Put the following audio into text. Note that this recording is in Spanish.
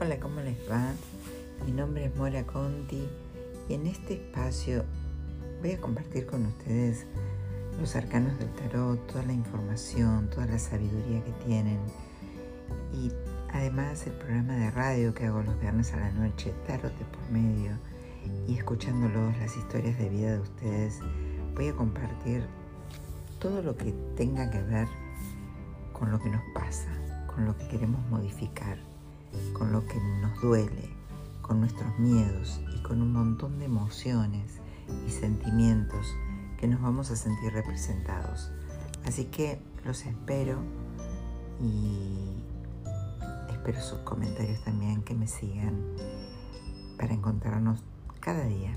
Hola, ¿cómo les va? Mi nombre es Mora Conti y en este espacio voy a compartir con ustedes los arcanos del tarot, toda la información, toda la sabiduría que tienen y además el programa de radio que hago los viernes a la noche, Tarot por medio y escuchándolos las historias de vida de ustedes, voy a compartir todo lo que tenga que ver con lo que nos pasa, con lo que queremos modificar, con lo que nos duele, con nuestros miedos y con un montón de emociones y sentimientos que nos vamos a sentir representados. Así que los espero y espero sus comentarios también que me sigan para encontrarnos cada día